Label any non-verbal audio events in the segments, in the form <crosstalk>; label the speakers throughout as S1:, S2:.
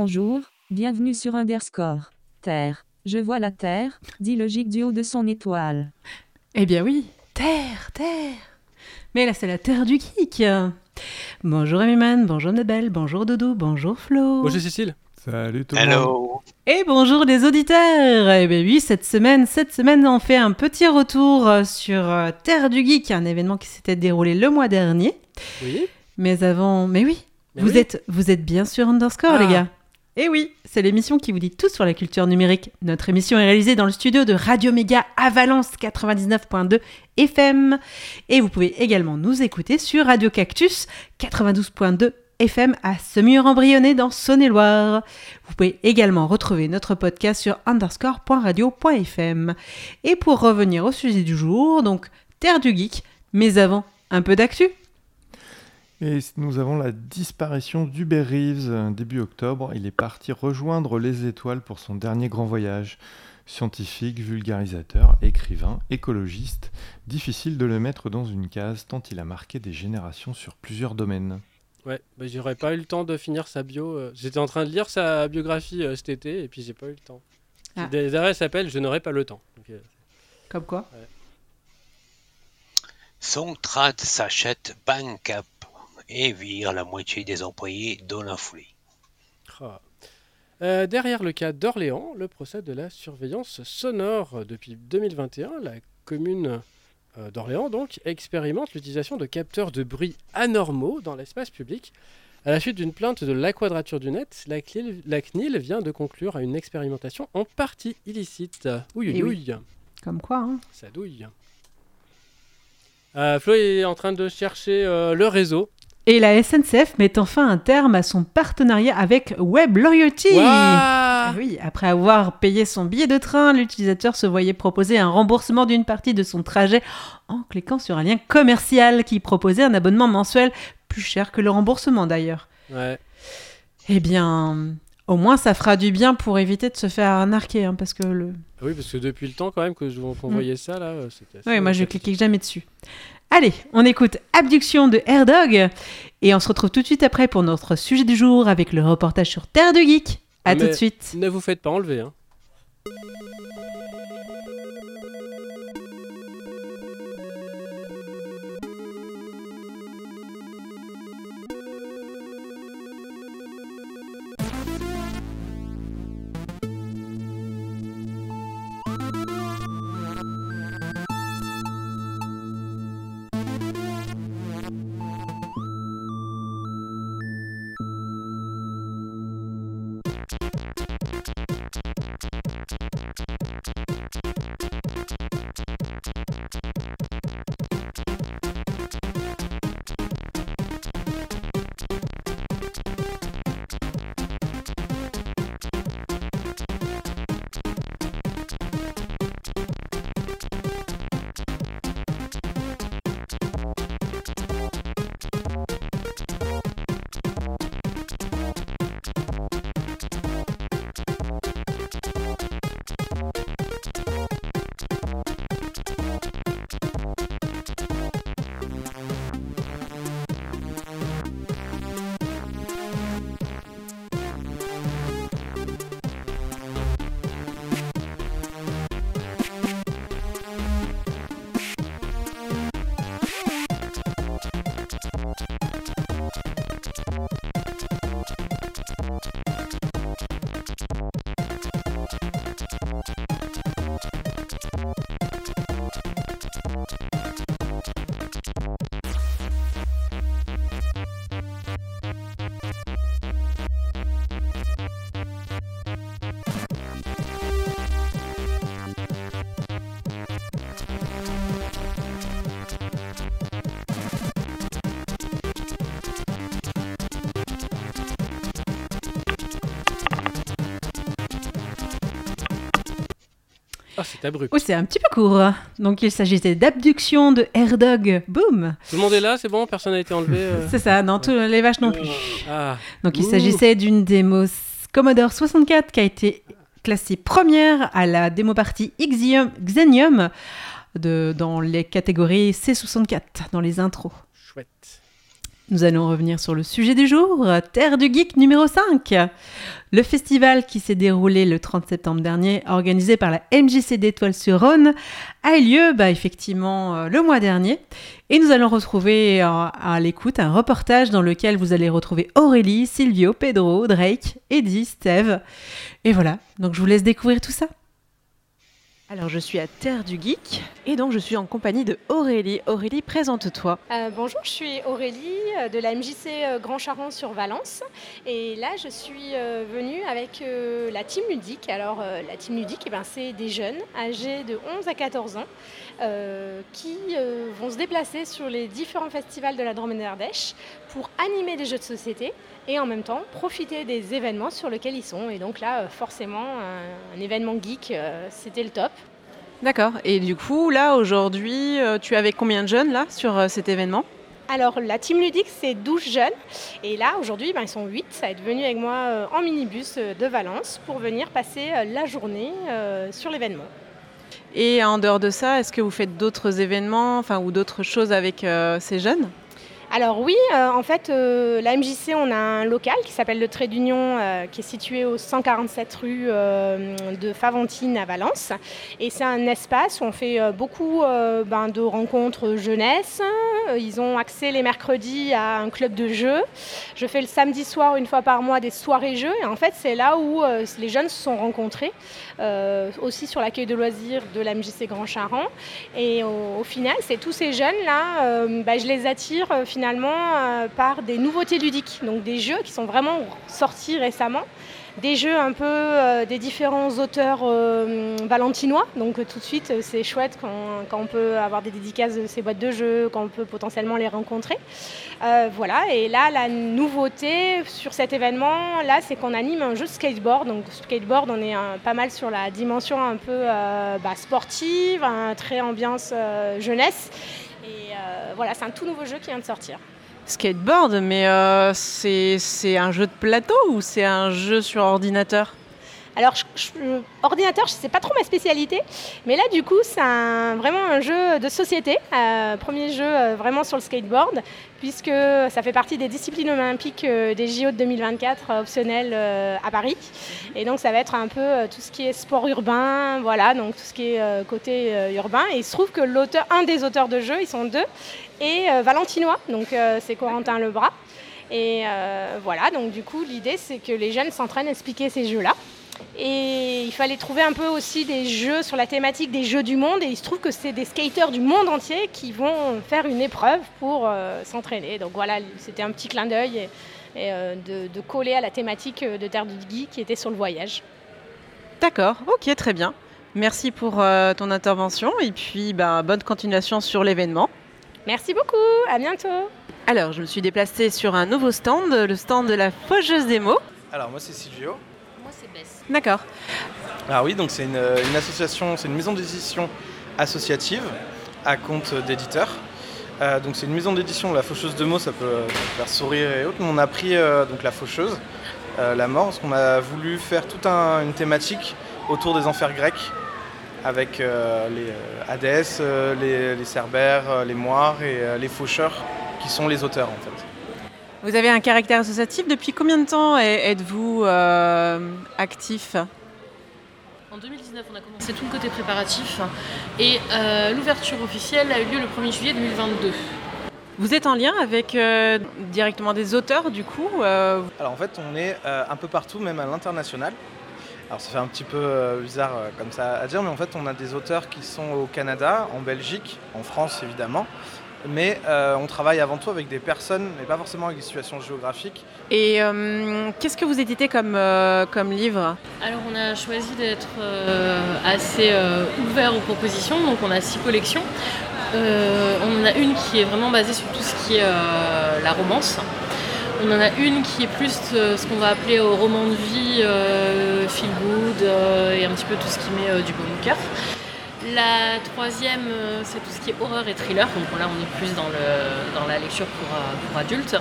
S1: Bonjour, bienvenue sur Underscore. Terre. Je vois la Terre, dit logique du haut de son étoile.
S2: Eh bien oui, Terre, Terre. Mais là, c'est la Terre du geek. Bonjour Amiman, bonjour Nebel, bonjour Dodo, bonjour Flo.
S3: Bonjour Cécile.
S4: Salut tout le monde.
S5: Hello.
S2: Et bonjour les auditeurs Eh bien oui, cette semaine, cette semaine, on fait un petit retour euh, sur euh, Terre du Geek, un événement qui s'était déroulé le mois dernier.
S3: Oui.
S2: Mais avant... Mais oui,
S3: Mais
S2: vous,
S3: oui.
S2: Êtes, vous êtes bien sur Underscore,
S3: Ah.
S2: les gars. Et oui, c'est l'émission qui vous dit tout sur la culture numérique. Notre émission est réalisée dans le studio de Radio Méga à Valence 99.2 FM. Et vous pouvez également nous écouter sur Radio Cactus 92.2 FM à Semur-en-Brionnais dans Saône-et-Loire. Vous pouvez également retrouver notre podcast sur underscore.radio.fm. Et pour revenir au sujet du jour, donc Terre du Geek, mais avant, un peu d'actu.
S4: Et nous avons la disparition d'Hubert Reeves euh, début octobre. Il est parti rejoindre les étoiles pour son dernier grand voyage. Scientifique, vulgarisateur, écrivain, écologiste, difficile de le mettre dans une case tant il a marqué des générations sur plusieurs domaines.
S3: Ouais, bah, j'aurais pas eu le temps de finir sa bio. euh, J'étais en train de lire sa biographie euh, cet été et puis j'ai pas eu le temps.
S2: Ah.
S3: Des arrêts s'appelle Je n'aurai pas le temps. Donc, euh,
S2: Comme quoi?
S5: Songtrad s'achète Bancap et vire la moitié des employés dans la foulée.
S3: ah. Euh, derrière le cas d'Orléans, le procès de la surveillance sonore. Depuis 2021, la commune euh, d'Orléans donc expérimente l'utilisation de capteurs de bruit anormaux dans l'espace public. À la suite d'une plainte de la Quadrature du Net, la CNIL, la CNIL vient de conclure à une expérimentation en partie illicite. Ouille,
S2: Eh
S3: ouille,
S2: oui. Comme quoi, hein
S3: Ça douille. Euh, Flo est en train de chercher euh, le réseau.
S2: Et la SNCF met enfin un terme à son partenariat avec Web Loyalty. Ah oui, après avoir payé son billet de train, l'utilisateur se voyait proposer un remboursement d'une partie de son trajet en cliquant sur un lien commercial qui proposait un abonnement mensuel plus cher que le remboursement d'ailleurs.
S3: Ouais.
S2: Eh bien, au moins ça fera du bien pour éviter de se faire arnaquer, hein, parce que le...
S3: Oui, parce que depuis le temps quand même que je qu'on
S2: Mm.
S3: voyait ça là, assez-
S2: Oui, moi je cliquais jamais dessus. Allez, on écoute Abduction de Airdog et on se retrouve tout de suite après pour notre sujet du jour avec le reportage sur Terre de Geek. À
S3: Mais-
S2: tout de suite.
S3: Ne vous faites pas enlever. Hein. Ah, c'est abrupt.
S2: Oui, c'est un petit peu court. Donc il s'agissait d'abduction de Airdog. Boum
S3: Tout le monde est là, c'est bon, personne n'a été enlevé. euh. <laughs>
S2: C'est ça, non, tous les vaches non plus.
S3: Ah,
S2: Donc il s'agissait d'une démo Commodore 64 qui a été classée première à la démo partie Xenium, Xenium de, dans les catégories C64, dans les intros.
S3: chouette.
S2: Nous allons revenir sur le sujet du jour, Terre du Geek numéro 5. Le festival qui s'est déroulé le 30 septembre dernier, organisé par la MJC d'Étoile-sur-Rhône, a eu lieu bah, effectivement euh, le mois dernier. Et nous allons retrouver euh, à l'écoute un reportage dans lequel vous allez retrouver Aurélie, Silvio, Pedro, Drake, Eddie, Steve. Et voilà, donc je vous laisse découvrir tout ça. Alors je suis à Terre du Geek et donc je suis en compagnie de Aurélie. Aurélie, présente-toi.
S6: Euh, bonjour, je suis Aurélie euh, de la MJC euh, Grand Charon sur Valence et là je suis venue avec la team ludique. Alors la team ludique, eh ben, c'est des jeunes âgés de 11 à 14 ans qui vont se déplacer sur les différents festivals de la Drôme d'Ardèche pour animer des jeux de société et en même temps profiter des événements sur lesquels ils sont. Et donc là, forcément, un, événement geek, c'était le top.
S2: D'accord. Et du coup, là, aujourd'hui, euh, tu es avec combien de jeunes là sur euh, cet événement?
S6: Alors la team ludique c'est 12 jeunes et là aujourd'hui ben, ils sont 8, ça être venu avec moi euh, en minibus de Valence pour venir passer la journée sur l'événement.
S2: Et en dehors de ça, est-ce que vous faites d'autres événements enfin, ou d'autres choses avec ces jeunes?
S6: Alors oui, euh, en fait, euh, la MJC, on a un local qui s'appelle le Trait d'Union, euh, qui est situé au 147 rue de Faventine à Valence. Et c'est un espace où on fait beaucoup ben, de rencontres jeunesse. Ils ont accès les mercredis à un club de jeux. Je fais le samedi soir, une fois par mois, des soirées jeux. Et en fait, c'est là où les jeunes se sont rencontrés, aussi sur l'accueil de loisirs de la MJC Grand Charan. Et au, final, c'est tous ces jeunes-là, ben, je les attire finalement euh, par des nouveautés ludiques, donc des jeux qui sont vraiment sortis récemment, des jeux un peu euh, des différents auteurs euh, valentinois, donc tout de suite c'est chouette quand, on peut avoir des dédicaces de ces boîtes de jeux, quand on peut potentiellement les rencontrer. voilà, et là la nouveauté sur cet événement, là c'est qu'on anime un jeu skateboard, donc skateboard on est pas mal sur la dimension un peu bah, sportive, un très ambiance jeunesse. Et euh, voilà, c'est un tout nouveau jeu qui vient de sortir.
S2: Skateboard, mais euh, c'est un jeu de plateau ou c'est un jeu sur ordinateur?
S6: Alors, ordinateur, ce n'est pas trop ma spécialité, mais là, du coup, c'est vraiment un jeu de société, euh, premier jeu euh, vraiment sur le skateboard, puisque ça fait partie des disciplines olympiques euh, des JO de 2024 optionnels à Paris. Et donc, ça va être un peu tout ce qui est sport urbain, voilà, donc tout ce qui est côté urbain. Et il se trouve que l'auteur, un des auteurs de jeu, ils sont deux, et valentinois, donc c'est Corentin Lebras. Et voilà, donc du coup, l'idée, c'est que les jeunes s'entraînent à expliquer ces jeux-là. Et il fallait trouver un peu aussi des jeux sur la thématique des jeux du monde. Et il se trouve que c'est des skaters du monde entier qui vont faire une épreuve pour euh, s'entraîner. Donc voilà, c'était un petit clin d'œil et, euh, de, coller à la thématique de Terre du Gui qui était sur le voyage.
S2: D'accord, ok, très bien. Merci pour euh, ton intervention et puis bah, bonne continuation sur l'événement.
S6: Merci beaucoup, à bientôt.
S2: Alors, je me suis déplacée sur un nouveau stand, le stand de la Faucheuse des mots.
S7: Alors, moi, c'est Silvio.
S2: D'accord.
S7: Alors oui, donc c'est une, association, c'est une maison d'édition associative à compte d'éditeurs. Euh, donc c'est une maison d'édition, la faucheuse de mots, ça peut faire sourire et autres. on a pris euh, donc la faucheuse, euh, la mort, parce qu'on a voulu faire toute une thématique autour des enfers grecs, avec les Hadès, les, les, Cerbères, les Moires et les faucheurs, qui sont les auteurs en fait.
S2: Vous avez un caractère associatif. Depuis combien de temps êtes-vous euh, actif?
S8: En 2019, on a commencé tout le côté préparatif et euh, l'ouverture officielle a eu lieu le 1er juillet 2022.
S2: Vous êtes en lien avec euh, directement des auteurs du coup
S7: Alors en fait, on est un peu partout, même à l'international. Alors ça fait un petit peu bizarre comme ça à dire, mais en fait, on a des auteurs qui sont au Canada, en Belgique, en France évidemment, mais euh, on travaille avant tout avec des personnes et pas forcément avec des situations géographiques.
S2: Et euh, qu'est-ce que vous éditez comme, euh, comme livre?
S8: Alors on a choisi d'être assez ouvert aux propositions, donc on a six collections. on en a une qui est vraiment basée sur tout ce qui est la romance. On en a une qui est plus ce qu'on va appeler au roman de vie, feel good et un petit peu tout ce qui met du bon au cœur. La troisième, euh, c'est tout ce qui est horreur et thriller. Donc là, on est plus dans, le, dans la lecture pour, euh, pour, adultes.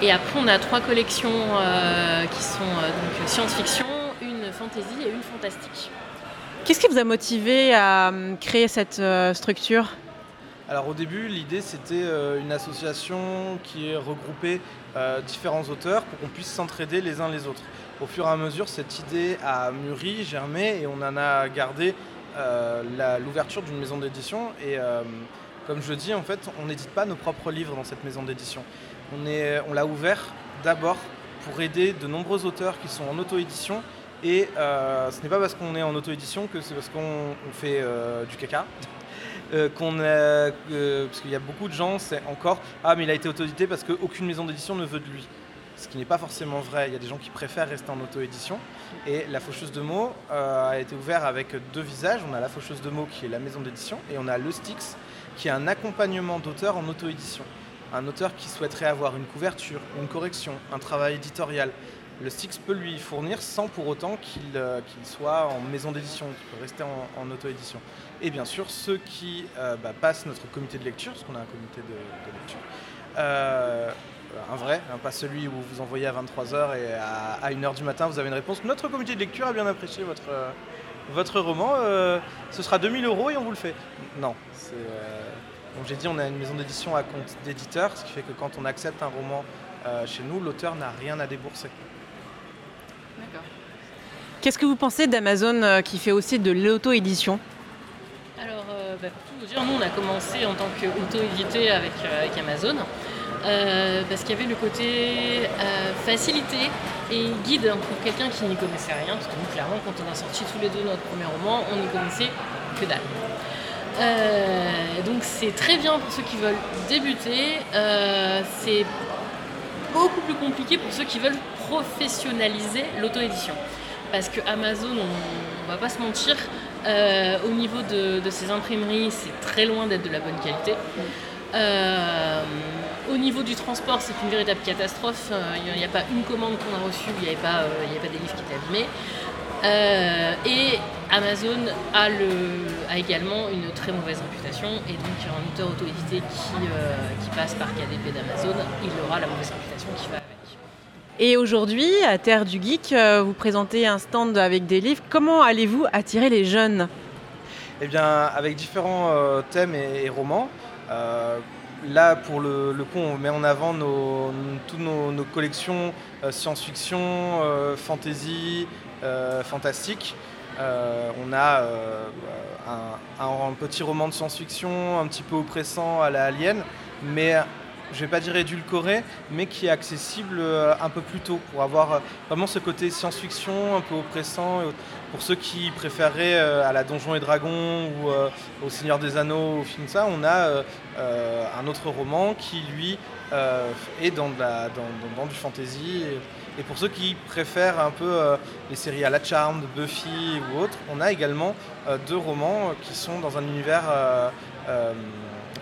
S8: Et après, on a trois collections euh, qui sont donc science-fiction, une fantasy et une fantastique.
S2: Qu'est-ce qui vous a motivé à créer cette structure?
S7: Alors au début, l'idée c'était euh, une association qui regroupait euh, différents auteurs pour qu'on puisse s'entraider les uns les autres. Au fur et à mesure, cette idée a mûri, germé et on en a gardé l'ouverture d'une maison d'édition. Et euh, comme je dis, en fait, on n'édite pas nos propres livres dans cette maison d'édition. On, l'a ouvert d'abord pour aider de nombreux auteurs qui sont en auto-édition. Et euh, ce n'est pas parce qu'on est en auto-édition que c'est parce qu'on on fait euh, du caca. <laughs> Euh, qu'on euh, parce qu'il y a beaucoup de gens, c'est encore Ah, mais il a été auto-édité parce qu'aucune maison d'édition ne veut de lui. Ce qui n'est pas forcément vrai. Il y a des gens qui préfèrent rester en auto-édition. Et la Faucheuse de mots euh, a été ouverte avec deux visages. On a la Faucheuse de mots qui est la maison d'édition et on a le Styx qui est un accompagnement d'auteur en auto-édition. Un auteur qui souhaiterait avoir une couverture, une correction, un travail éditorial. Le Styx peut lui fournir sans pour autant qu'il euh, soit en maison d'édition, qu'il peut rester en, auto-édition. Et bien sûr, ceux qui euh, bah, passent notre comité de lecture, parce qu'on a un comité de, lecture, un vrai, hein, pas celui où vous envoyez à 23h et à, à 1h du matin vous avez une réponse. Notre comité de lecture a bien apprécié votre, euh, votre roman, euh, ce sera 2000 euros et on vous le fait. Non, c'est, euh, comme j'ai dit, on a une maison d'édition à compte d'éditeur, ce qui fait que quand on accepte un roman euh, chez nous, l'auteur n'a rien à débourser.
S2: Qu'est-ce que vous pensez d'Amazon euh, qui fait aussi de l'auto-édition?
S8: Alors, euh, bah, pour tout vous dire, nous, on a commencé en tant qu'auto-édité avec, euh, avec Amazon. Euh, parce qu'il y avait le côté euh, facilité et guide pour quelqu'un qui n'y connaissait rien. Parce que nous, clairement, quand on a sorti tous les deux notre premier roman, on n'y connaissait que dalle. Euh, donc c'est très bien pour ceux qui veulent débuter. C'est beaucoup plus compliqué pour ceux qui veulent professionnaliser l'auto-édition. Parce que Amazon, on, va pas se mentir, au niveau de, de ses imprimeries, c'est très loin d'être de la bonne qualité. Au niveau du transport, c'est une véritable catastrophe. Euh, Il n'y a, pas une commande qu'on a reçue, où il n'y avait, pas, euh, il y avait pas des livres qui étaient abîmés. Euh, et Amazon a, le, a également une très mauvaise réputation. Et donc, un auteur auto-édité qui, euh, qui passe par KDP d'Amazon, il aura la mauvaise réputation qui va avec.
S2: Et aujourd'hui, à Terre du Geek, vous présentez un stand avec des livres. Comment allez-vous attirer les jeunes?
S7: Eh bien, avec différents euh, thèmes et, et romans. Là, pour le, coup, on met en avant nos, toutes nos, collections euh, science-fiction, euh, fantasy, euh, fantastique. On a un, petit roman de science-fiction un petit peu oppressant à la Alien, mais je vais pas dire édulcoré, mais qui est accessible un peu plus tôt pour avoir vraiment ce côté science-fiction un peu oppressant. Pour ceux qui préféreraient à la Donjons et Dragons ou au Seigneur des Anneaux, au film ça, on a un autre roman qui lui euh, est dans, du fantasy. Et, pour ceux qui préfèrent un peu euh, les séries à la Charme, de Buffy ou autres, on a également euh, deux romans qui sont dans un univers euh, euh,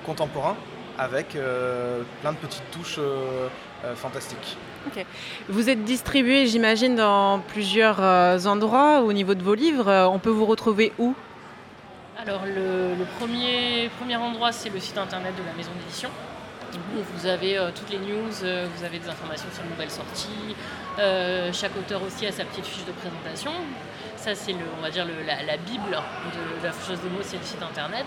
S7: contemporain avec euh, plein de petites touches euh, euh, fantastiques.
S2: Vous êtes distribué, j'imagine, dans plusieurs euh, endroits au niveau de vos livres. Euh, On peut vous retrouver où?
S8: Alors le, le premier, premier endroit, c'est le site internet de la maison d'édition. Où vous avez euh, toutes les news, euh, vous avez des informations sur les nouvelles sorties. Euh, chaque auteur aussi a sa petite fiche de présentation. Ça, c'est le, on va dire le- la, la bible de la chose de mots, c'est le site internet.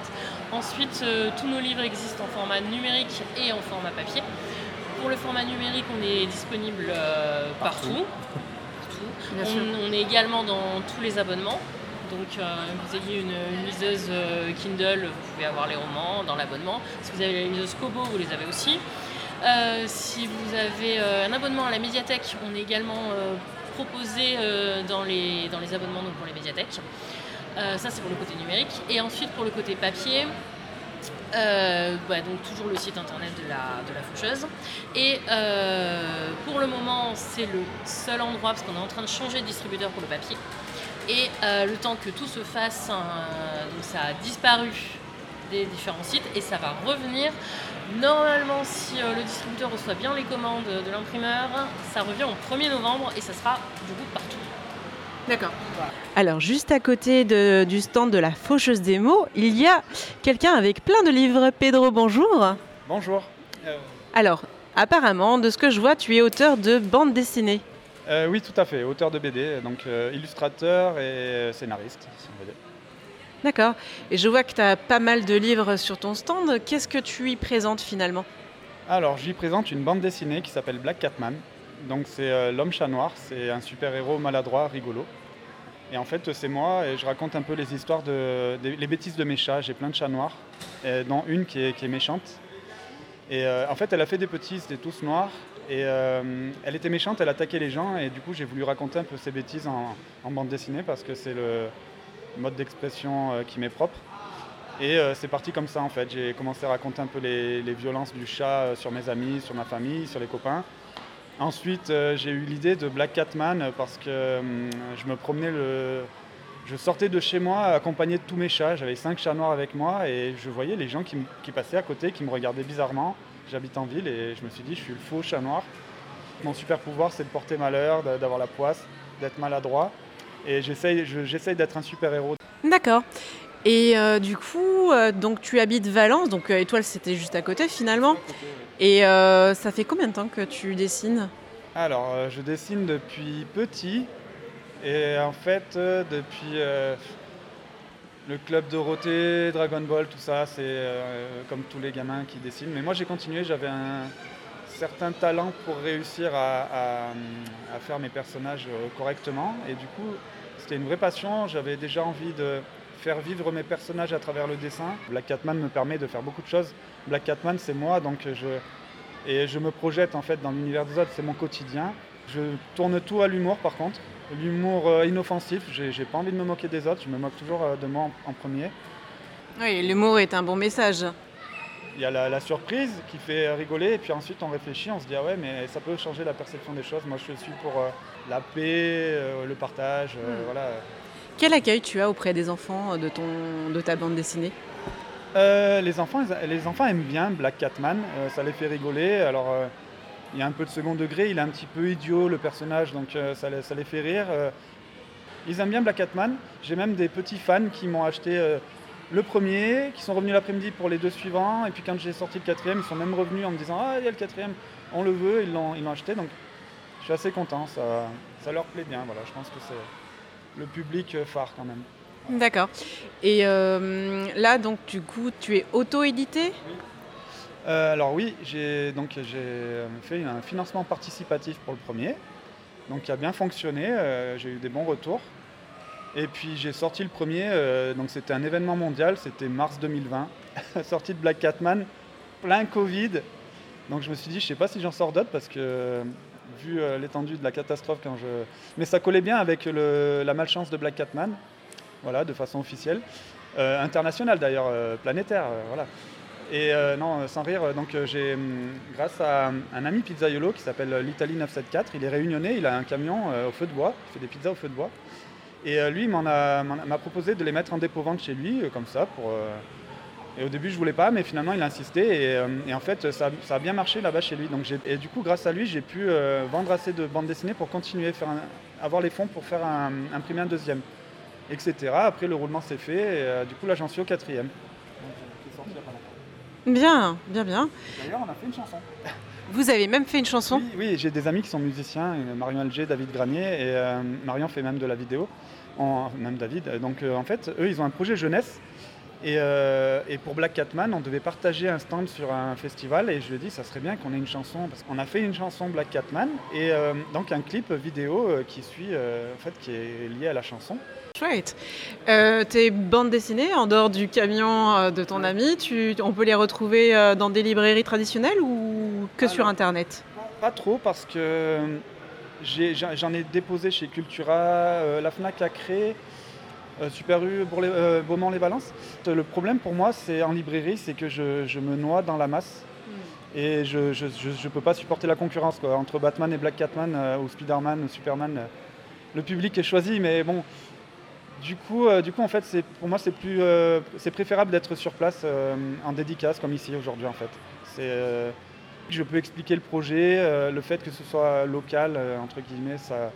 S8: Ensuite, tous nos livres existent en format numérique et en format papier. Pour le format numérique, on est disponible partout. <laughs> On est également dans tous les abonnements. Donc, euh, vous ayez une, liseuse euh, Kindle, vous pouvez avoir les romans dans l'abonnement. Si vous avez la liseuse Kobo, vous les avez aussi. Euh, si vous avez un abonnement à la médiathèque, on est également proposé dans, les, abonnements pour les médiathèques. Ça, c'est pour le côté numérique. Et ensuite, pour le côté papier, bah, donc toujours le site internet de la, de faucheuse. Et pour le moment, c'est le seul endroit, parce qu'on est en train de changer de distributeur pour le papier. Et euh, le temps que tout se fasse, euh, donc ça a disparu des différents sites et ça va revenir. Normalement, si euh, le distributeur reçoit bien les commandes de l'imprimeur, ça revient au 1er novembre et ça sera du coup partout.
S2: D'accord. Alors, juste à côté de- du stand de la Faucheuse des mots, il y a quelqu'un avec plein de livres. Pedro, bonjour.
S9: Bonjour.
S2: Alors, apparemment, de ce que je vois, tu es auteur de bande dessinée.
S9: Euh, oui, tout à fait, auteur de BD, donc euh, illustrateur et scénariste, si on veut dire.
S2: D'accord. Et je vois que tu as pas mal de livres sur ton stand. Qu'est-ce que tu y présentes finalement?
S9: Alors, j'y présente une bande dessinée qui s'appelle Black Catman. Donc, c'est euh, l'homme chat noir. C'est un super-héros maladroit, rigolo. Et en fait, c'est moi et je raconte un peu les histoires de, des- les bêtises de mes chats. J'ai plein de chats noirs, et dont une qui est, qui est méchante. Et euh, en fait, elle a fait des petits, étaient tous noirs. Et euh, elle était méchante, elle attaquait les gens. Et du coup, j'ai voulu raconter un peu ces bêtises en, bande dessinée parce que c'est le mode d'expression euh, qui m'est propre. Et euh, c'est parti comme ça en fait. J'ai commencé à raconter un peu les, violences du chat sur mes amis, sur ma famille, sur les copains. Ensuite, j'ai eu l'idée de Black Catman parce que je me promenais le. Je sortais de chez moi accompagné de tous mes chats. J'avais cinq chats noirs avec moi et je voyais les gens qui passaient à côté, qui me regardaient bizarrement. J'habite en ville et je me suis dit, je suis le faux chat noir. Mon super pouvoir, c'est de porter malheur, d'avoir la poisse, d'être maladroit. Et j'essaye je- j'essaye d'être un super héros.
S2: D'accord. Et euh, du coup, euh, donc tu habites Valence, donc euh, Étoile c'était juste à côté finalement. Et ça fait combien de temps que tu dessines?
S9: Alors, je dessine depuis petit. Et en fait, depuis le club Dorothée, Dragon Ball, tout ça, c'est euh, comme tous les gamins qui dessinent. Mais moi, j'ai continué, j'avais un certain talent pour réussir à, faire mes personnages euh, correctement. Et du coup, c'était une vraie passion. J'avais déjà envie de faire vivre mes personnages à travers le dessin. Black Catman me permet de faire beaucoup de choses. Black Catman, c'est moi, donc et je me projette en fait dans l'univers des autres, c'est mon quotidien. Je tourne tout à l'humour par contre. L'humour euh, inoffensif, j'ai pas envie de me moquer des autres, je me moque toujours euh, de moi en, en premier.
S2: Oui, l'humour est un bon message.
S9: Il y a la, la surprise qui fait rigoler et puis ensuite on réfléchit, on se dit ah ouais mais ça peut changer la perception des choses. Moi je suis pour euh, la paix, euh, le partage, euh,
S2: Hmm.
S9: voilà.
S2: Quel accueil tu as auprès des enfants de, ton, de ta bande dessinée?
S9: Les, enfants, les enfants aiment bien Black Catman, ça les fait rigoler. Alors, il y a un peu de second degré, il est un petit peu idiot le personnage, donc euh, ça, les, ça les fait rire. euh. ils aiment bien Black Catman. J'ai même des petits fans qui m'ont acheté euh, le premier, qui sont revenus l'après-midi pour les deux suivants, et puis quand j'ai sorti le quatrième, ils sont même revenus en me disant Ah, il y a le quatrième, on le veut, ils l'ont ils l'ont acheté. Donc, je suis assez content, ça, ça leur plaît bien. Voilà, je pense que c'est le public phare quand même.
S2: D'accord. Et là, donc, du coup, tu es auto-édité?
S9: Euh, alors oui, j'ai euh, fait un financement participatif pour le premier, donc qui a bien fonctionné. euh, j'ai eu des bons retours. Et puis j'ai sorti le premier, donc c'était un événement mondial, c'était mars 2020, <laughs> sortie de Black Catman, plein Covid. Donc je me suis dit, je sais pas si j'en sors d'autres parce que vu l'étendue de la catastrophe quand je, mais ça collait bien avec la malchance de Black Catman, voilà, de façon officielle, internationale d'ailleurs, planétaire, voilà. Et euh, non, euh, sans rire, euh, donc j'ai, hum, grâce à un ami pizzaiolo qui s'appelle l'Italie 974, il est réunionnais, il a un camion au feu de bois, il fait des pizzas au feu de bois. Et lui, il m'a proposé de les mettre en dépôt-vente chez lui, comme ça, et au début, je voulais pas, mais finalement, il a insisté. Et, et en fait, ça, a bien marché là-bas chez lui. Donc, et du coup, grâce à lui, j'ai pu vendre assez de bandes dessinées pour continuer, faire avoir les fonds pour faire un, imprimer un deuxième, etc. Après, le roulement s'est fait. Et, du coup, là, j'en suis au quatrième.
S2: Bien, bien, bien.
S9: D'ailleurs, on a fait une chanson.
S2: Vous avez même fait une chanson
S9: Oui, oui, j'ai des amis qui sont musiciens, Marion Alger, David Granier, et euh, Marion fait même de la vidéo, en- même David. Donc euh, en fait, eux, ils ont un projet jeunesse. Et, euh, et pour Black Catman, on devait partager un stand sur un festival, et je lui ai dit, ça serait bien qu'on ait une chanson, parce qu'on a fait une chanson Black Catman, et donc un clip vidéo qui suit, en fait, qui est lié à la chanson.
S2: Chouette. Euh, tes bandes dessinées, en dehors du camion euh, de ton ami, tu, on peut les retrouver euh, dans des librairies traditionnelles ou que sur. Internet?
S9: Pas trop, parce que j'en ai déposé chez Cultura, la FNAC a créé, Super U, Beaumont-les-Balances. Le problème pour moi, c'est en librairie, c'est que je, je me noie dans la masse. Et je ne peux pas supporter la concurrence. Quoi. Entre Batman et Black Catman, ou Spider-Man ou Superman, le public est choisi, mais bon. Du coup, euh, du coup en fait, c'est- pour moi, c'est plus, euh, c'est préférable d'être sur place euh, en dédicace, comme ici aujourd'hui, en fait. C'est, euh, je peux expliquer le projet, euh, le fait que ce soit local, euh, entre guillemets, ça,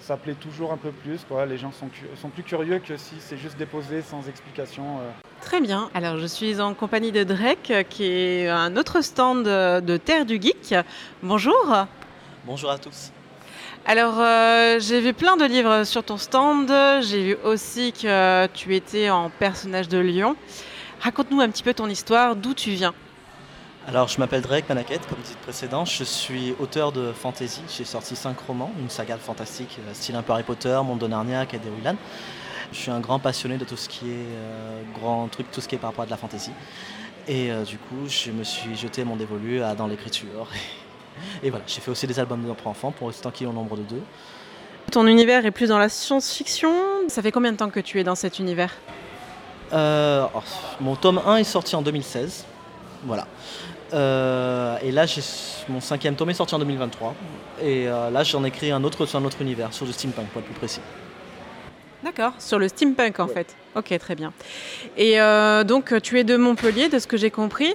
S9: ça plaît toujours un peu plus. Quoi. Les gens sont, sont plus curieux que si c'est juste déposé sans explication. euh.
S2: Très bien. Alors, je suis en compagnie de Drake, qui est un autre stand de Terre du Geek. Bonjour.
S10: Bonjour à tous.
S2: Alors, euh, j'ai vu plein de livres sur ton stand. J'ai vu aussi que tu étais en personnage de Lyon. Raconte-nous un petit peu ton histoire, d'où tu viens.
S10: Alors, je m'appelle Drake Manaket, comme dit précédent. Je suis auteur de fantasy. J'ai sorti cinq romans, une saga fantastique, euh, style un peu Harry Potter, Monde de Narnia. Je suis un grand passionné de tout ce qui est euh, grand truc, tout ce qui est par rapport à de la fantasy. Et du coup, je me suis jeté mon dévolu à- dans l'écriture. <laughs> Et voilà, j'ai fait aussi des albums pour enfants, pour l'instant qui est au nombre de deux.
S2: Ton univers est plus dans la science-fiction? Ça fait combien de temps que tu es dans cet univers?
S10: Euh, oh, mon tome 1 est sorti en 2016. Voilà. Euh, et là, mon cinquième tome est sorti en 2023. Et euh, là, j'en ai créé un autre sur un autre univers, sur du steampunk pour être plus précis.
S2: D'accord, sur le steampunk en fait. Ok, très bien. Et euh, donc, tu es de Montpellier, de ce que j'ai compris.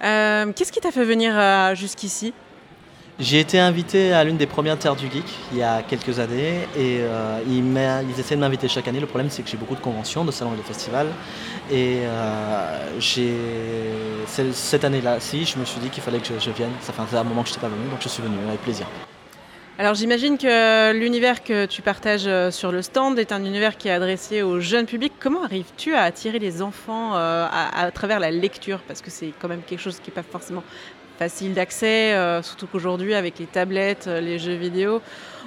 S2: Qu'est-ce qui t'a fait venir jusqu'ici?
S10: J'ai été invité à l'une des premières Terres du Geek il y a quelques années et euh, ils, ils essaient de m'inviter chaque année. Le problème c'est que j'ai beaucoup de conventions, de salons et de festivals. Et euh, cette année-là, si, je me suis dit qu'il fallait que je, vienne. Ça fait un moment que je n'étais pas venu, donc je suis venu avec plaisir.
S2: Alors j'imagine que l'univers que tu partages euh, sur le stand est un univers qui est adressé au jeune public. Comment arrives-tu à attirer les enfants à, à travers la lecture? Parce que c'est quand même quelque chose qui n'est pas forcément facile d'accès, euh, surtout qu'aujourd'hui avec les tablettes, euh, les jeux vidéo,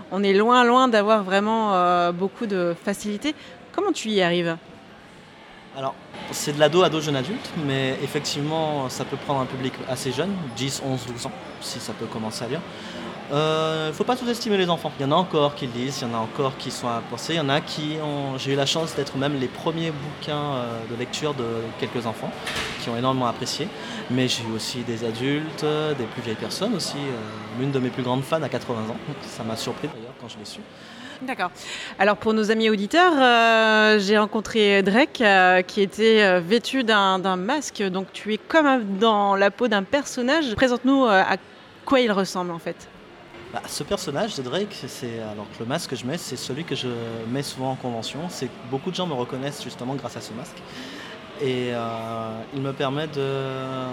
S2: on est loin loin d'avoir vraiment euh, beaucoup de facilité. Comment tu y arrives
S10: Alors, c'est de l'ado, ado, jeune adulte, mais effectivement, ça peut prendre un public assez jeune, 10, 11, 12 ans, si ça peut commencer à lire. Il ne faut pas sous-estimer les enfants. Il y en a encore qui lisent, il y en a encore qui sont à penser, il y en a qui ont. J'ai eu la chance d'être même les premiers bouquins euh, de lecture de quelques enfants qui ont énormément apprécié. Mais j'ai eu aussi des adultes, euh, des plus vieilles personnes aussi. euh, L'une de mes plus grandes fans à 80 ans. Ça m'a surpris d'ailleurs quand je l'ai su.
S2: D'accord. Alors pour nos amis auditeurs, euh, j'ai rencontré Drake euh, qui était euh, vêtu d'un masque. Donc tu es comme dans la peau d'un personnage. Présente-nous euh, à quoi il ressemble en fait.
S10: Bah, ce personnage de Drake, c'est alors que le masque que je mets, c'est celui que je mets souvent en convention. C'est beaucoup de gens me reconnaissent justement grâce à ce masque, et euh, il me permet de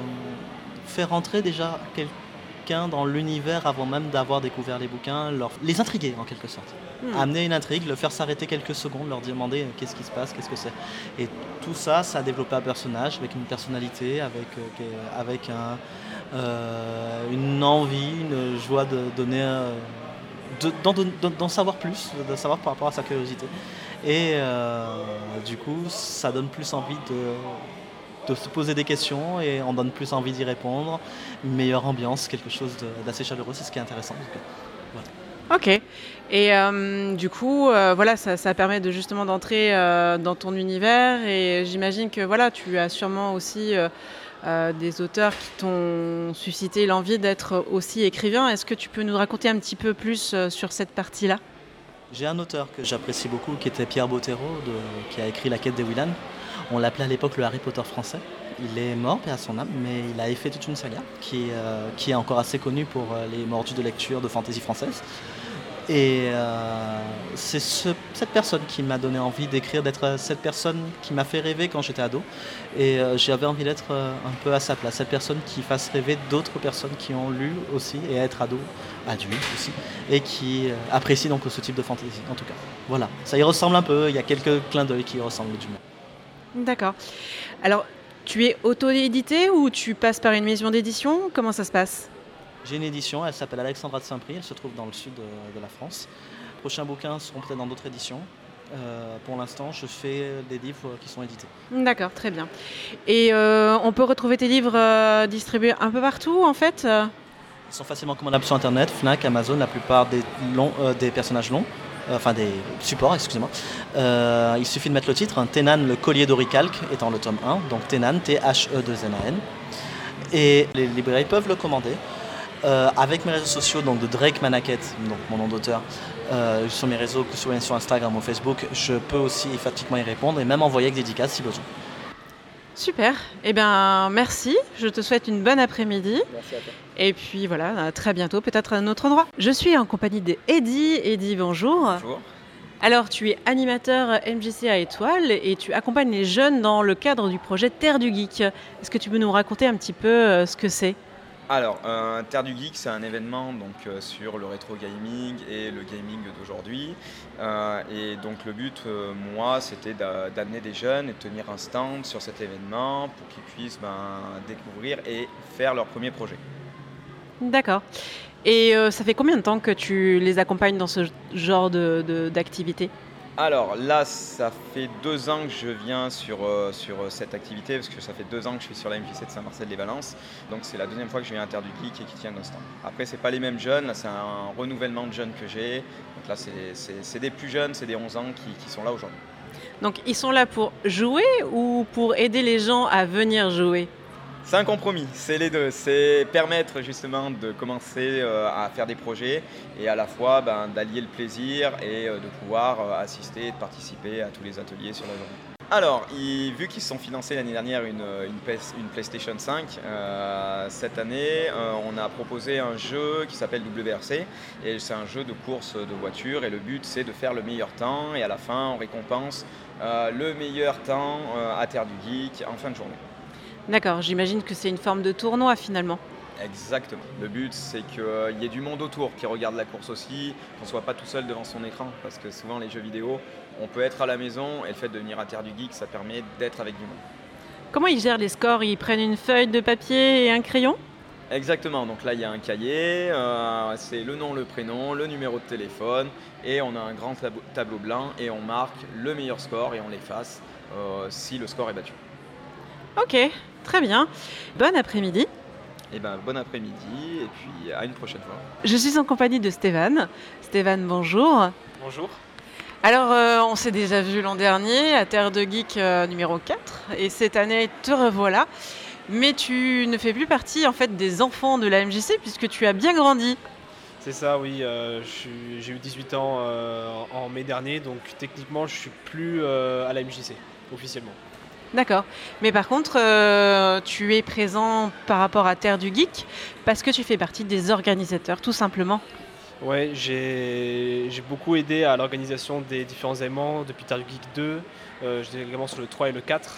S10: faire entrer déjà quelqu'un dans l'univers avant même d'avoir découvert les bouquins, leur- les intriguer en quelque sorte.
S2: Hmm.
S10: Amener une intrigue, le faire s'arrêter quelques secondes, leur demander euh, qu'est-ce qui se passe, qu'est-ce que c'est. Et tout ça, ça a développé un personnage avec une personnalité, avec, euh, avec un, euh, une envie, une joie de donner, euh, de- d'en d'en savoir plus, de savoir par rapport à sa curiosité. Et euh, du coup, ça donne plus envie de, de se poser des questions et on donne plus envie d'y répondre. Une meilleure ambiance, quelque chose de- d'assez chaleureux, c'est ce qui est intéressant.
S2: Ok. Et euh, du coup, euh, voilà, ça, permet de justement d'entrer euh, dans ton univers. Et j'imagine que voilà, tu as sûrement aussi euh, des auteurs qui t'ont suscité l'envie d'être aussi écrivain. Est-ce que tu peux nous raconter un petit peu plus euh, sur cette partie-là?
S10: J'ai un auteur que j'apprécie beaucoup qui était Pierre Bottero, qui a écrit La quête des Willan. On l'appelait à l'époque le Harry Potter français. Il est mort, paix à son âme, mais il a fait toute une saga qui, euh, qui est encore assez connue pour les mordus de lecture de fantasy française. Et euh, c'est ce- cette personne qui m'a donné envie d'écrire, d'être cette personne qui m'a fait rêver quand j'étais ado. Et euh, j'avais envie d'être euh, un peu à sa place, cette personne qui fasse rêver d'autres personnes qui ont lu aussi et être ado, adulte aussi, et qui apprécient donc ce type de fantasy en tout cas. Voilà, ça y ressemble un peu, il y a quelques clins d'œil qui y ressemblent du moins.
S2: D'accord. Alors, tu es auto-édité ou tu passes par une maison d'édition? Comment ça se passe?
S10: J'ai une édition, elle s'appelle Alexandra de Saint-Prix, elle se trouve dans le sud de, de la France. Prochains bouquins seront peut-être dans d'autres éditions. Euh, pour l'instant, je fais des livres qui sont édités.
S2: D'accord, très bien. Et euh, on peut retrouver tes livres euh, distribués un peu partout en fait
S10: Ils sont facilement commandables sur Internet, Fnac, Amazon, la plupart des, longs, des personnages longs, enfin des supports, excusez-moi. Il suffit de mettre le titre, hein, Ténan, le collier d'oricalque, étant le tome 1, donc Ténan, T-H-E-2-N-A-N. Et les librairies peuvent le commander. Euh, avec mes réseaux sociaux, donc de Drake Manaket, donc mon nom d'auteur, euh, sur mes réseaux, que ce soit sur Instagram ou Facebook, je peux aussi effectivement y répondre et même envoyer avec dédicace si besoin.
S2: Super. Eh bien, merci. Je te souhaite une bonne après-midi.
S10: Merci à toi.
S2: Et puis voilà, à très bientôt, peut-être à un autre endroit. Je suis en compagnie d'Eddie. Eddie, bonjour.
S11: Bonjour.
S2: Alors, tu es animateur MJC à Étoile et tu accompagnes les jeunes dans le cadre du projet Terre du Geek. Est-ce que tu peux nous raconter un petit peu euh, ce que c'est?
S11: Alors, euh, Terre du Geek, c'est un événement euh, sur le rétro gaming et le gaming d'aujourd'hui. Euh, et donc, le but, moi, c'était d'a- d'amener des jeunes et de tenir un stand sur cet événement pour qu'ils puissent ben, découvrir et faire leur premier projet.
S2: D'accord. Et ça fait combien de temps que tu les accompagnes dans ce genre d'activité?
S11: Alors là, ça fait deux ans que je viens sur, euh, euh, cette activité, parce que ça fait deux ans que je suis sur la MJC de Saint-Marcel-les-Valences. Donc c'est la deuxième fois que je viens à Terre Geek et qui tient un. Après, c'est pas les mêmes jeunes, là c'est un renouvellement de jeunes que j'ai. Donc là, c'est des plus jeunes, c'est des 11 ans qui, qui sont là aujourd'hui.
S2: Donc ils sont là pour jouer ou pour aider les gens à venir jouer?
S11: C'est un compromis, c'est les deux. C'est permettre justement de commencer euh, à faire des projets et à la fois ben, d'allier le plaisir et euh, de pouvoir euh, assister et de participer à tous les ateliers sur la journée. Alors, vu qu'ils se sont financés l'année dernière une, PlayStation 5, euh, cette année, on a proposé un jeu qui s'appelle WRC. Et c'est un jeu de course de voiture. Et le but, c'est de faire le meilleur temps. Et à la fin, on récompense le meilleur temps à Terre du Geek en fin de journée.
S2: D'accord, j'imagine que c'est une forme de tournoi finalement.
S11: Exactement. Le but, c'est qu'il y ait du monde autour qui regarde la course aussi, qu'on ne soit pas tout seul devant son écran. Parce que souvent, les jeux vidéo, on peut être à la maison et le fait de venir à Terre du Geek, ça permet d'être avec du monde.
S2: Comment ils gèrent les scores? Ils prennent une feuille de papier et un crayon?
S11: Exactement. Donc là, il y a un cahier, euh, c'est le nom, le prénom, le numéro de téléphone, et on a un grand tableau, blanc et on marque le meilleur score et on l'efface euh, si le score est battu.
S2: Ok, très bien. Bon après-midi.
S11: Et ben, bon après-midi et puis à une prochaine fois.
S2: Je suis en compagnie de Stéphane. Stéphane, bonjour.
S12: Bonjour.
S2: Alors, euh, on s'est déjà vu l'an dernier à Terre de Geek euh, numéro 4 et cette année, te revoilà. Mais tu ne fais plus partie en fait des enfants de la MJC puisque tu as bien grandi.
S13: C'est ça, oui. euh, J'ai eu 18 ans euh, en mai dernier, donc techniquement, je suis plus euh, à la MJC, officiellement.
S2: D'accord. Mais par contre, euh, tu es présent par rapport à Terre du Geek parce que tu fais partie des organisateurs, tout simplement.
S13: Ouais, j'ai beaucoup aidé à l'organisation des différents éléments depuis Terre du Geek 2. Euh, J'étais également sur le 3 et le 4.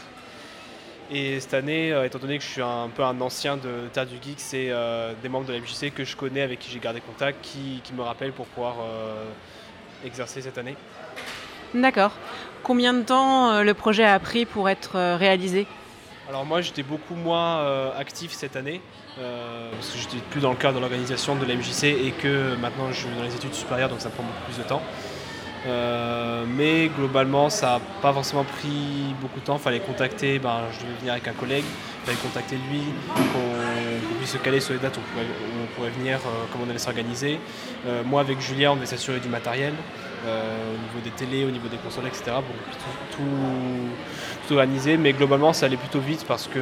S13: Et cette année, euh, étant donné que je suis un peu un ancien de Terre du Geek, c'est euh, des membres de la MJC que je connais, avec qui j'ai gardé contact, qui, qui me rappellent pour pouvoir exercer cette année.
S2: D'accord. Combien de temps euh, le projet a pris pour être euh, réalisé
S13: Alors moi j'étais beaucoup moins euh, actif cette année parce que j'étais plus dans le cadre de l'organisation de la MJC et que maintenant je suis dans les études supérieures donc ça prend beaucoup plus de temps. Mais globalement ça n'a pas forcément pris beaucoup de temps, fallait contacter, ben, je devais venir avec un collègue, il fallait contacter lui, qu'on puisse se caler sur les dates où on pourrait, où on pourrait venir, comment on allait s'organiser. Moi avec Julien on devait s'assurer du matériel, euh, au niveau des télés, au niveau des consoles, etc. Bon, tout, tout- tout organisé, mais globalement ça allait plutôt vite parce que,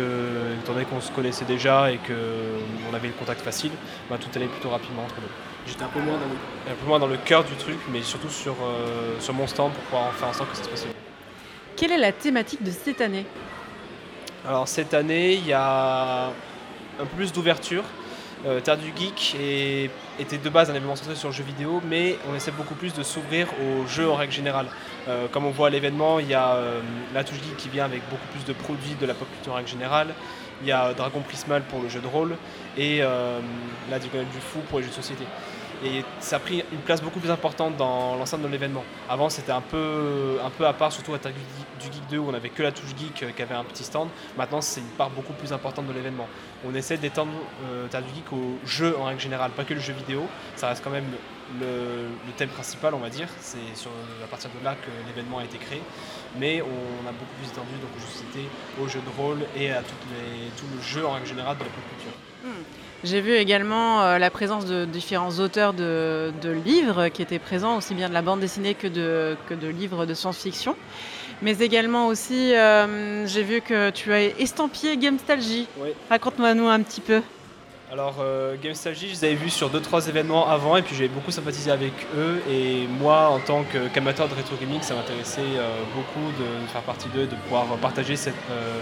S13: étant donné qu'on se connaissait déjà et qu'on avait le contact facile, bah, tout allait plutôt rapidement entre nous. J'étais un peu moins dans le, un peu moins dans le cœur du truc, mais surtout sur, euh, sur mon stand pour pouvoir faire en sorte que ça se passe bien.
S2: Quelle est la thématique de cette année?
S13: Alors cette année, il y a un peu plus d'ouverture. Euh, Terre du Geek était de base un événement centré sur le jeu vidéo, mais on essaie beaucoup plus de s'ouvrir aux jeux en règle générale. Euh, comme on voit à l'événement, il y a euh, la touche geek qui vient avec beaucoup plus de produits de la pop culture en règle générale. Il y a Dragon Prismal pour le jeu de rôle et la Diagonale du Fou pour les jeux de société. Et ça a pris une place beaucoup plus importante dans l'ensemble de l'événement. Avant, c'était un peu, un peu à part, surtout à Terre du Geek 2 où on n'avait que la touche geek euh, qui avait un petit stand. Maintenant, c'est une part beaucoup plus importante de l'événement. On essaie d'étendre euh, du Geek au jeu en règle générale, pas que le jeu vidéo. Ça reste quand même le, thème principal, on va dire. C'est à partir de là que l'événement a été créé. Mais on a beaucoup plus étendu donc, aux jeux de rôle et à tout le jeu en règle générale de la culture.
S2: J'ai vu également euh, la présence de différents auteurs de, de livres qui étaient présents, aussi bien de la bande dessinée que de, que de livres de science-fiction. Mais également aussi, euh, j'ai vu que tu as estampillé Gamestalgie.
S13: Oui.
S2: Raconte-moi nous un petit peu.
S13: Alors, euh, Gamestalgie, je les avais vus sur 2-3 événements avant et puis j'avais beaucoup sympathisé avec eux. Et moi, en tant qu'amateur de rétro gaming, ça m'intéressait euh, beaucoup de faire partie d'eux, de pouvoir partager cette,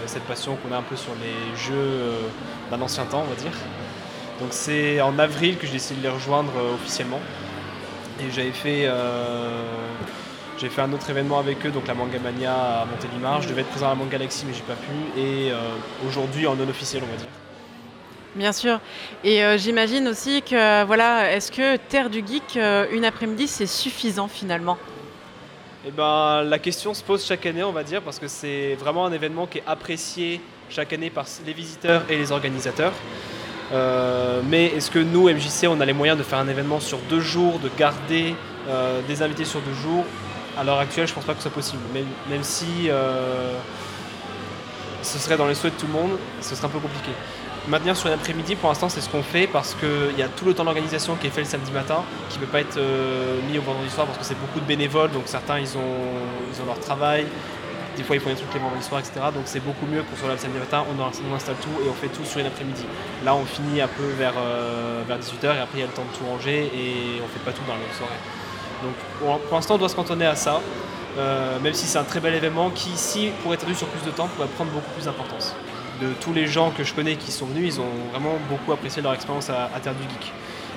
S13: cette passion qu'on a un peu sur les jeux d'un ancien temps, on va dire. Donc, c'est en avril que j'ai décidé de les rejoindre euh, officiellement. Et j'avais fait. euh, j'ai fait un autre événement avec eux, donc la Manga Mania à Montélimar. Je devais être présent à la Manga Galaxy, mais j'ai pas pu. Et euh, aujourd'hui, en non officiel, on va dire.
S2: Bien sûr. Et euh, j'imagine aussi que, voilà, est-ce que Terre du Geek, euh, une après-midi, c'est suffisant finalement?
S13: Eh ben, la question se pose chaque année, on va dire, parce que c'est vraiment un événement qui est apprécié chaque année par les visiteurs et les organisateurs. Euh, mais est-ce que nous, MJC, on a les moyens de faire un événement sur deux jours, de garder euh, des invités sur deux jours? À l'heure actuelle, je pense pas que ce soit possible. Même, même si euh, ce serait dans les souhaits de tout le monde, ce serait un peu compliqué. Maintenir sur l'après-midi, pour l'instant, c'est ce qu'on fait parce qu'il y a tout le temps d'organisation qui est fait le samedi matin, qui ne peut pas être mis au vendredi soir parce que c'est beaucoup de bénévoles, donc certains ils ont, ils ont leur travail, des fois ils font des trucs les vendredis soirs, etc. Donc c'est beaucoup mieux qu'on là le samedi matin, on, installe tout et on fait tout sur une après-midi. Là on finit un peu vers, euh, vers 18h et après il y a le temps de tout ranger et on fait pas tout dans la soirée. Donc pour, l'instant on doit se cantonner à ça, euh, même si c'est un très bel événement qui ici, pour être tenu sur plus de temps, pourrait prendre beaucoup plus d'importance. De tous les gens que je connais qui sont venus, ils ont vraiment beaucoup apprécié leur expérience à Terre du Geek.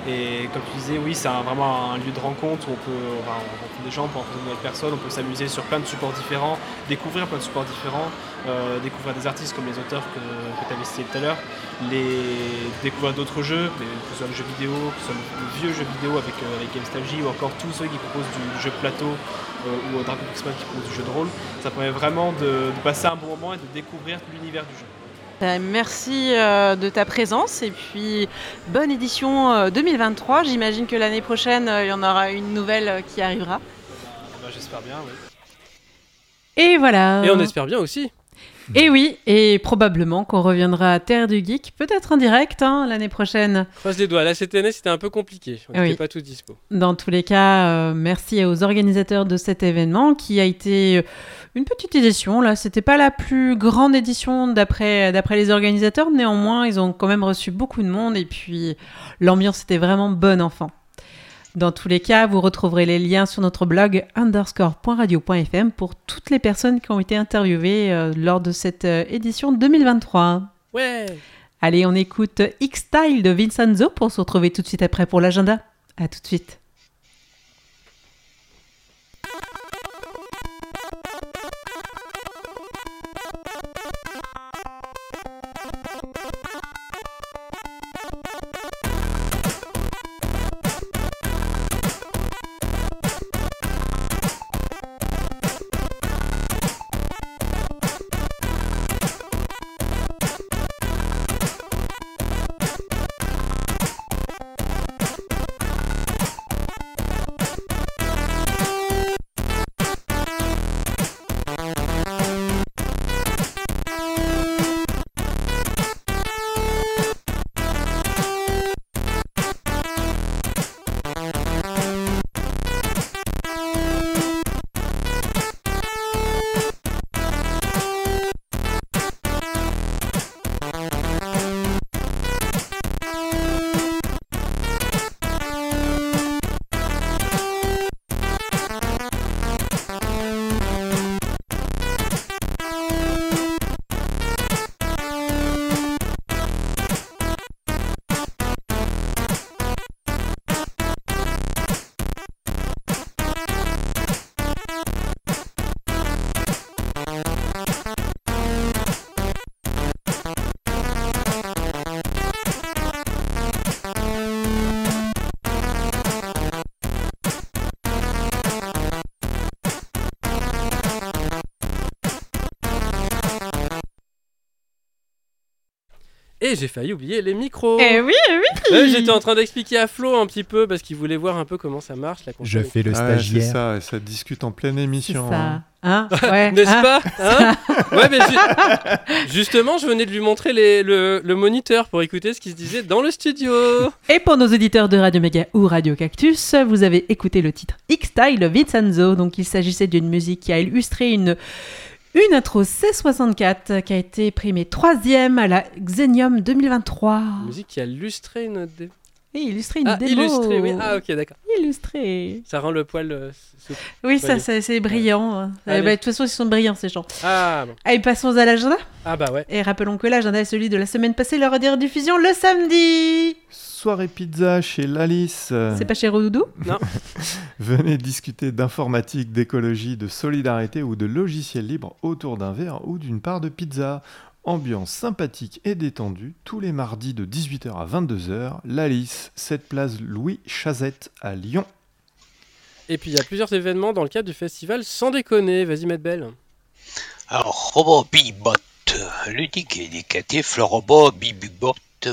S13: Et comme tu disais, oui, c'est vraiment un lieu de rencontre où on peut enfin, on rencontre des gens, on peut rencontrer de nouvelles personnes, on peut s'amuser sur plein de supports différents, découvrir plein de supports différents, euh, découvrir des artistes comme les auteurs que, tu avais cités tout à l'heure, découvrir d'autres jeux, que ce soit le jeu vidéo, que ce soit le, vieux jeu vidéo avec, euh, avec ou encore tous ceux qui proposent du, jeu plateau euh, ou Dragon Quest qui proposent du jeu de rôle. Ça permet vraiment de, passer un bon moment et de découvrir l'univers du jeu.
S2: Euh, Merci euh, de ta présence et puis bonne édition euh, 2023. J'imagine que l'année prochaine, euh, il y en aura une nouvelle euh, qui arrivera.
S13: Bah, J'espère bien, oui.
S2: Et voilà.
S3: Et on espère bien aussi.
S2: Et oui, et probablement qu'on reviendra à Terre du Geek, peut-être en direct hein, l'année prochaine.
S3: Croise les doigts. Là, cette année, c'était un peu compliqué. On
S2: Oui.
S3: n'était pas tous dispo.
S2: Dans tous les cas, euh, merci aux organisateurs de cet événement qui a été euh, une petite édition. Là, c'était pas la plus grande édition d'après d'après les organisateurs. Néanmoins, ils ont quand même reçu beaucoup de monde et puis l'ambiance était vraiment bonne enfant. Dans tous les cas, vous retrouverez les liens sur notre blog underscore.radio.fm pour toutes les personnes qui ont été interviewées euh, lors de cette euh, édition 2023.
S3: Ouais.
S2: Allez, on écoute X-Style de Vincenzo pour se retrouver tout de suite après pour l'agenda. À tout de suite.
S3: Et j'ai failli oublier les micros.
S2: Eh oui, eh oui.
S3: Ouais, J'étais en train d'expliquer à Flo un petit peu parce qu'il voulait voir un peu comment ça marche la
S4: Je fais le stagiaire. c'est ça, et ça discute en pleine émission.
S2: ça.
S4: hein.
S2: Hein <laughs> Ouais,
S3: N'est-ce
S2: hein
S3: pas Hein <laughs> Ouais, mais ju- justement, je venais de lui montrer les- le, le moniteur pour écouter ce qui se disait dans le studio.
S2: Et pour nos auditeurs de Radio Mega ou Radio Cactus, vous avez écouté le titre X-Style de Vincenzo. Donc il s'agissait d'une musique qui a illustré une, une intro C64 qui a été primée troisième à la Xenium 2023.
S3: Musique qui a illustré une.
S2: Et illustré une
S3: Ah,
S2: démo.
S3: illustré, oui. Ah, ok, d'accord.
S2: Illustré.
S3: Ça rend le poil. euh,
S2: Oui, ça,
S3: soigner.
S2: c'est brillant. Euh, bah, De toute façon, ils sont brillants, ces gens.
S3: Ah, bon.
S2: Allez, passons à l'agenda.
S3: Ah, bah ouais.
S2: Et rappelons que l'agenda est celui de la semaine passée, leur rediffusion le samedi.
S4: Soirée pizza chez Lalice.
S2: C'est pas chez Redoudou?
S3: Non. <laughs>
S4: Venez discuter d'informatique, d'écologie, de solidarité ou de logiciels libres autour d'un verre ou d'une part de pizza. Ambiance sympathique et détendue, tous les mardis de 18h à 22h, l'Alice, 7 place Louis Chazette à Lyon.
S3: Et puis il y a plusieurs événements dans le cadre du festival Sans déconner. Vas-y, Belle.
S5: Alors, Robot Bibot, ludique et éducatif, le robot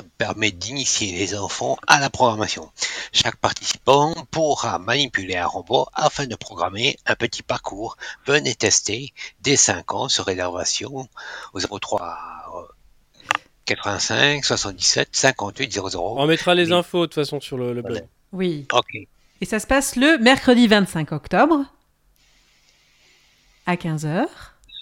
S5: Permet d'initier les enfants à la programmation. Chaque participant pourra manipuler un robot afin de programmer un petit parcours. Venez tester dès 5 ans sur réservation au 03 85 77 58 00.
S3: On mettra les infos de toute façon sur le, le blog.
S2: Oui.
S5: Ok.
S2: Et ça se passe le mercredi 25 octobre à 15h.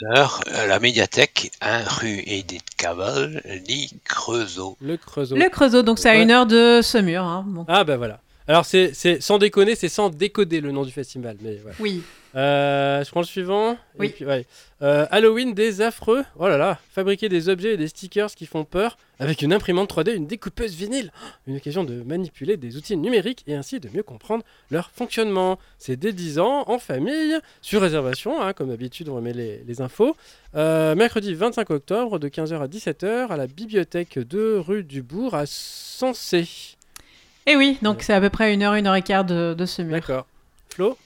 S5: Euh, la médiathèque 1 rue Edith Caval, lit Creusot.
S3: Le Creusot.
S2: Le Creusot, donc c'est à
S3: Ouais.
S2: une heure de Semur. hein. Bon.
S3: Ah bah voilà. Alors c'est c'est- sans déconner, c'est sans décoder le nom du festival. Mais voilà.
S2: Oui.
S3: Euh, je prends le suivant.
S2: Oui.
S3: Et puis, ouais. Euh, Halloween des affreux. Oh là là. Fabriquer des objets et des stickers qui font peur avec une imprimante 3D, une découpeuse vinyle. <gasps> Une occasion de manipuler des outils numériques et ainsi de mieux comprendre leur fonctionnement. C'est dès 10 ans, en famille, sur réservation, hein, comme d'habitude, on remet les, les infos. Euh, mercredi 25 octobre de 15h à 17h à la bibliothèque de rue du Bourg à Sensé.
S2: Et oui, donc c'est à peu près une heure, une heure et quart de, de Semur.
S3: D'accord. Flo?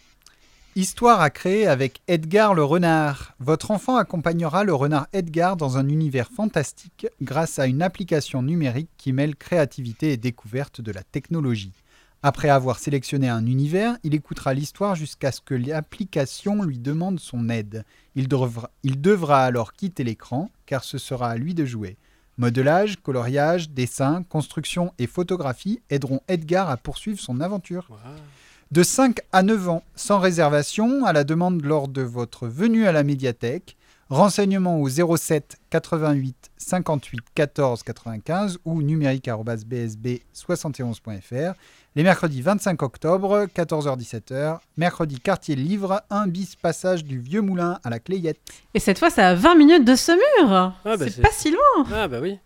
S14: Histoire à créer avec Edgar le renard. Votre enfant accompagnera le renard Edgar dans un univers fantastique grâce à une application numérique qui mêle créativité et découverte de la technologie. Après avoir sélectionné un univers, il écoutera l'histoire jusqu'à ce que l'application lui demande son aide. Il devra, il devra alors quitter l'écran car ce sera à lui de jouer. Modelage, coloriage, dessin, construction et photographie aideront Edgar à poursuivre son aventure. De 5 à 9 ans, sans réservation, à la demande lors de votre venue à la médiathèque. Renseignements au 07 88 58 14 95 ou numérique-bsb71.fr. Les mercredis 25 octobre, 14h-17h. Mercredi quartier livre, 1 bis passage du Vieux Moulin à la Clayette.
S2: Et cette fois, c'est à 20 minutes de Semur.
S3: Ah, bah,
S2: c'est
S3: c'est-
S2: pas si loin.
S3: Ah bah oui.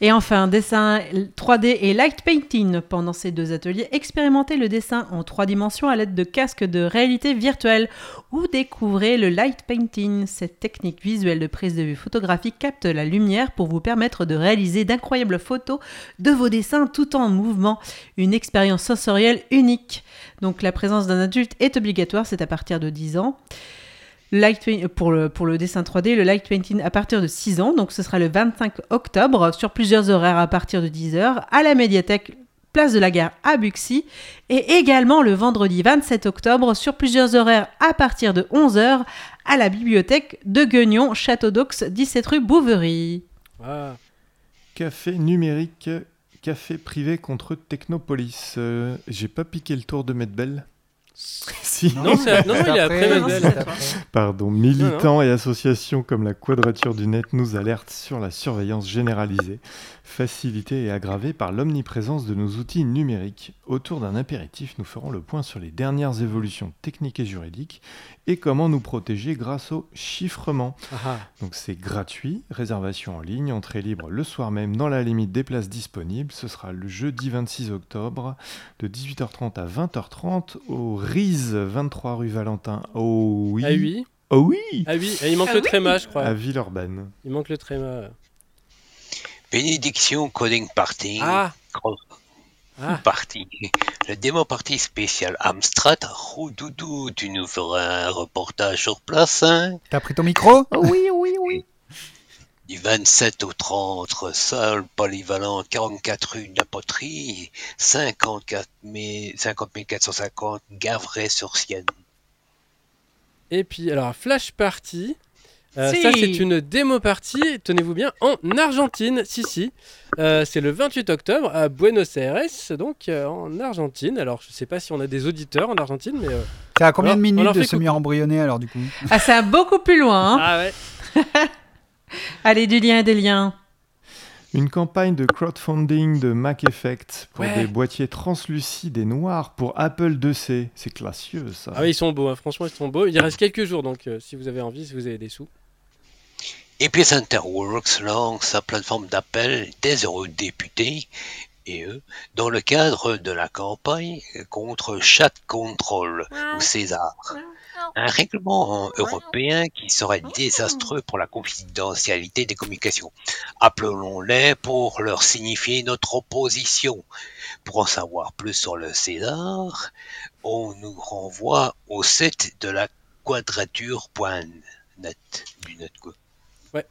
S2: Et enfin, dessin 3D et light painting. Pendant ces deux ateliers, expérimentez le dessin en trois dimensions à l'aide de casques de réalité virtuelle ou découvrez le light painting. Cette technique visuelle de prise de vue photographique capte la lumière pour vous permettre de réaliser d'incroyables photos de vos dessins tout en mouvement. Une expérience sensorielle unique. Donc la présence d'un adulte est obligatoire, c'est à partir de 10 ans. Light paint- pour, le, pour le dessin 3D, le light painting à partir de 6 ans, donc ce sera le 25 octobre, sur plusieurs horaires à partir de 10h, à la médiathèque Place de la Gare à Buxy, et également le vendredi 27 octobre, sur plusieurs horaires à partir de 11h, à la bibliothèque de Guignon, Château d'Aux, 17 rue Bouverie.
S3: Ah.
S4: Café numérique, café privé contre Technopolis. Euh, J'ai pas piqué le tour de Medbel <laughs> Si.
S3: Non, c'est- non, non, il est après.
S4: Pardon, militants et associations comme la Quadrature du Net nous alertent sur la surveillance généralisée, facilitée et aggravée par l'omniprésence de nos outils numériques. Autour d'un impératif, nous ferons le point sur les dernières évolutions techniques et juridiques et comment nous protéger grâce au chiffrement.
S3: Ah.
S4: Donc c'est gratuit, réservation en ligne, entrée libre le soir même dans la limite des places disponibles. Ce sera le jeudi 26 octobre de 18h30 à 20h30 au RISE 23 rue Valentin. Oh oui.
S3: Ah oui.
S4: Oh oui.
S3: Ah oui, et il manque
S2: Ah
S3: le
S2: oui.
S3: tréma, je crois.
S4: À Villeurbanne.
S3: Il manque le tréma.
S5: Bénédiction Coding Party.
S3: Ah. Ah.
S5: Party. Le démo party spécial Amstrad. Roudoudou, tu nous feras un reportage sur place, hein
S14: T'as pris ton micro?
S2: Oui, oui, oui.
S5: Du 27 au 30, salle polyvalente, 44 rue de la Poterie, 54 000 50 450 Gavray-sur-Sienne.
S3: Et puis, alors, Flash Party. Euh,
S2: Si.
S3: Ça, c'est une démo party, tenez-vous bien, en Argentine. Si, si. Euh, c'est le 28 octobre à Buenos Aires, donc euh, en Argentine. Alors, je sais pas si on a des auditeurs en Argentine, mais. euh,
S14: T'es à combien
S3: Alors,
S14: de minutes de semi-embryonné alors du coup?
S2: Ah, c'est beaucoup plus loin. hein.
S3: Ah ouais. <laughs>
S2: Allez, du lien et des liens.
S4: Une campagne de crowdfunding de Mac Effect pour
S3: Ouais.
S4: des boîtiers translucides et noirs pour Apple 2C. C'est classieux ça.
S3: Ah oui, ils sont beaux, hein. franchement, ils sont beaux. Il reste quelques jours, donc euh, si vous avez envie, si vous avez des sous.
S5: Epicenter Works lance sa plateforme d'appel des eurodéputés et eux, dans le cadre de la campagne contre Chat Control ou César. Un règlement européen qui serait désastreux pour la confidentialité des communications. Appelons-les pour leur signifier notre opposition. Pour en savoir plus sur le César, on nous renvoie au site de la quadrature.net. du net, quoi.
S3: Ouais.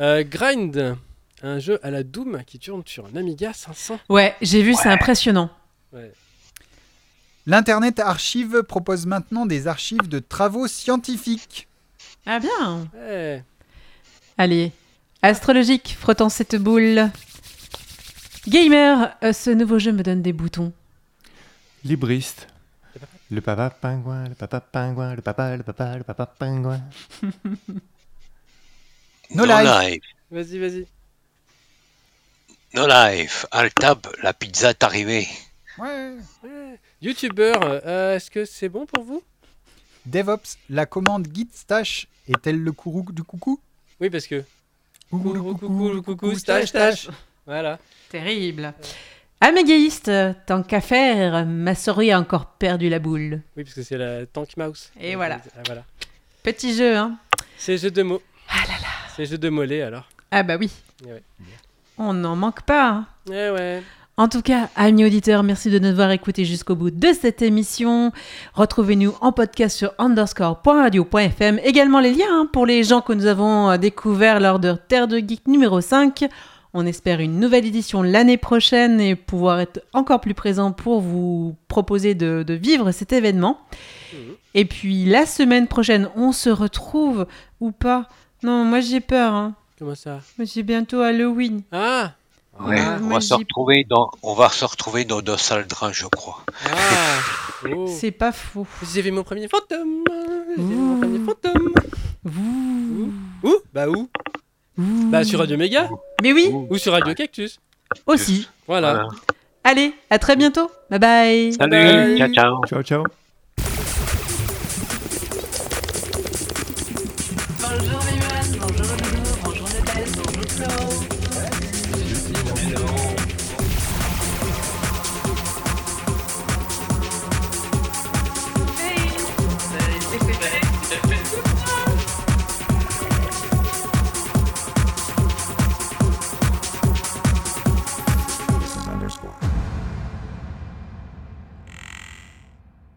S3: Euh, Grind, un jeu à la Doom qui tourne sur un Amiga 500.
S2: Ouais, j'ai vu, c'est impressionnant.
S3: Ouais.
S14: L'Internet Archive propose maintenant des archives de travaux scientifiques.
S2: Ah bien
S3: Ouais.
S2: Allez, astrologique, frottant cette boule. Gamer, euh, ce nouveau jeu me donne des boutons.
S4: Libriste. Le papa pingouin, le papa pingouin, le papa, le papa, le papa pingouin.
S14: No <laughs>
S5: No
S14: life.
S5: life.
S3: Vas-y, vas-y.
S5: No life. Altab, la pizza est arrivée.
S14: Ouais.
S3: Ouais. YouTubeur, euh, est-ce que c'est bon pour vous?
S14: DevOps, la commande git stash est-elle le courroux du coucou?
S3: Oui, parce que.
S14: Coucou,
S3: Coucou,
S14: coucou,
S3: coucou, coucou,
S14: coucou,
S3: stache,
S14: stache.
S3: stache. Voilà.
S2: Terrible. Amégaïste, tant qu'à faire, ma souris a encore perdu la boule.
S3: Oui, parce que c'est la Tank Mouse.
S2: Et voilà.
S3: Ah, voilà.
S2: Petit jeu, hein
S3: C'est jeu de mots. Ah là là. C'est jeu de mollets alors.
S2: Ah bah oui,
S3: Eh ouais.
S2: on n'en manque pas. hein.
S3: Eh ouais.
S2: En tout cas, amis auditeurs, merci de nous avoir écoutés jusqu'au bout de cette émission. Retrouvez-nous en podcast sur underscore.radio.fm. Également les liens hein, pour les gens que nous avons euh, découverts lors de Terre de Geek numéro 5. On espère une nouvelle édition l'année prochaine et pouvoir être encore plus présent pour vous proposer de, de vivre cet événement. Et puis la semaine prochaine, on se retrouve ou pas? Non, moi j'ai peur. Hein.
S3: Comment ça?
S2: C'est bientôt Halloween.
S3: Ah
S5: Ouais,
S2: Ah,
S5: on, va se retrouver dans, on va se retrouver dans de drain, je crois.
S3: Ah <laughs> oh.
S2: C'est pas faux.
S3: J'ai vu mon premier fantôme J'ai vu mon premier fantôme
S2: Vous.
S3: Où? Bah où? Bah sur Radio Méga
S2: Mais oui,
S3: Ou sur Radio Cactus
S2: aussi.
S3: Voilà.
S5: Voilà.
S2: Allez, à très bientôt. Bye bye.
S5: Salut,
S3: Bye.
S5: ciao ciao.
S4: Ciao, ciao.